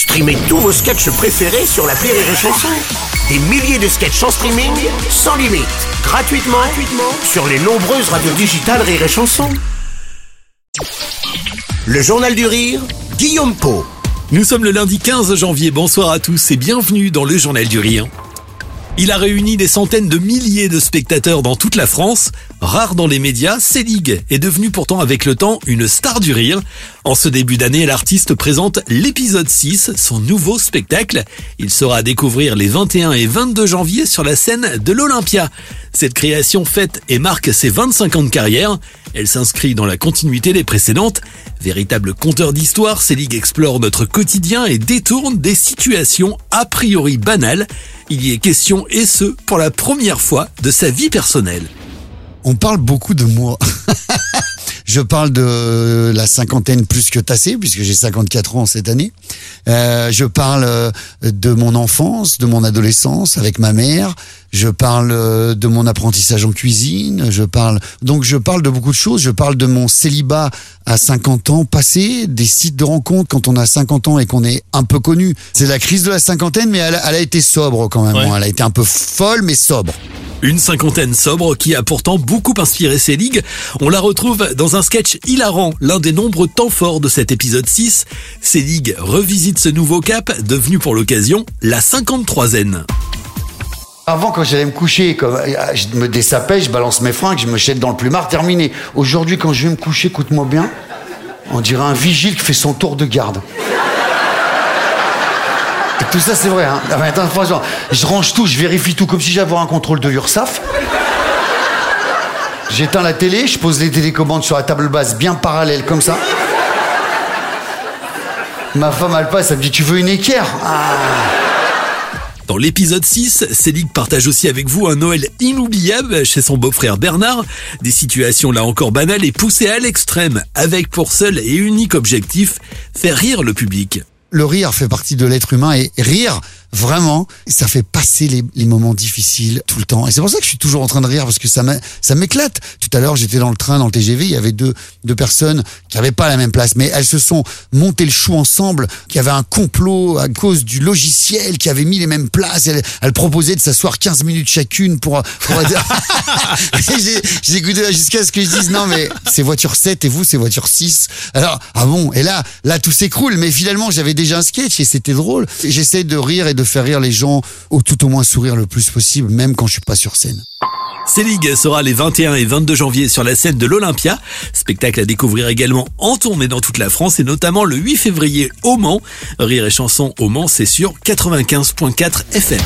Streamez tous vos sketchs préférés sur la Rire et Chanson. Des milliers de sketchs en streaming, sans limite, gratuitement, gratuitement sur les nombreuses radios digitales Rire et Chanson. Le Journal du Rire, Guillaume Po. Nous sommes le lundi 15 janvier, bonsoir à tous et bienvenue dans le Journal du Rire. Il a réuni des centaines de milliers de spectateurs dans toute la France. Rare dans les médias, Selig est devenu pourtant avec le temps une star du rire. En ce début d'année, l'artiste présente l'épisode 6, son nouveau spectacle. Il sera à découvrir les 21 et 22 janvier sur la scène de l'Olympia. Cette création fête et marque ses 25 ans de carrière. Elle s'inscrit dans la continuité des précédentes. Véritable conteur d'histoire, Selig explore notre quotidien et détourne des situations a priori banales. Il y est question, et ce, pour la première fois, de sa vie personnelle. On parle beaucoup de moi. Je parle de la cinquantaine plus que tassée, puisque j'ai 54 ans cette année. Euh, je parle euh, de mon enfance, de mon adolescence avec ma mère. Je parle euh, de mon apprentissage en cuisine. Je parle donc je parle de beaucoup de choses. Je parle de mon célibat à 50 ans passé, des sites de rencontres quand on a 50 ans et qu'on est un peu connu. C'est la crise de la cinquantaine, mais elle, elle a été sobre quand même. Ouais. Elle a été un peu folle, mais sobre. Une cinquantaine sobre qui a pourtant beaucoup inspiré ligues. On la retrouve dans un sketch hilarant, l'un des nombreux temps forts de cet épisode 6. Selig revisite ce nouveau cap, devenu pour l'occasion la 53 Avant, quand j'allais me coucher, comme, euh, je me dessapais, je balance mes fringues, je me jette dans le plumard, terminé. Aujourd'hui, quand je vais me coucher, écoute-moi bien, on dirait un vigile qui fait son tour de garde. Tout ça, c'est vrai. Hein. Ah, attends, je range tout, je vérifie tout, comme si j'avais un contrôle de l'URSAF. J'éteins la télé, je pose les télécommandes sur la table basse bien parallèle, comme ça. Ma femme, elle passe, elle me dit Tu veux une équerre? Ah. Dans l'épisode 6, Selig partage aussi avec vous un Noël inoubliable chez son beau-frère Bernard. Des situations là encore banales et poussées à l'extrême, avec pour seul et unique objectif, faire rire le public. Le rire fait partie de l'être humain et rire, vraiment, ça fait passer les, les moments difficiles tout le temps. Et c'est pour ça que je suis toujours en train de rire parce que ça m'éclate. Tout à l'heure, j'étais dans le train, dans le TGV, il y avait deux, deux personnes qui n'avaient pas la même place, mais elles se sont montées le chou ensemble, qui avait un complot à cause du logiciel, qui avait mis les mêmes places. Elles, elles proposaient de s'asseoir 15 minutes chacune pour, pour j'ai- écouté jusqu'à ce que je dise non mais c'est voiture 7 et vous c'est voiture 6 alors ah bon et là là tout s'écroule mais finalement j'avais déjà un sketch et c'était drôle j'essaie de rire et de faire rire les gens ou tout au moins sourire le plus possible même quand je suis pas sur scène Selig sera les 21 et 22 janvier sur la scène de l'Olympia. Spectacle à découvrir également en tournée dans toute la France et notamment le 8 février au Mans. Rire et chanson au Mans, c'est sur 95.4 FM.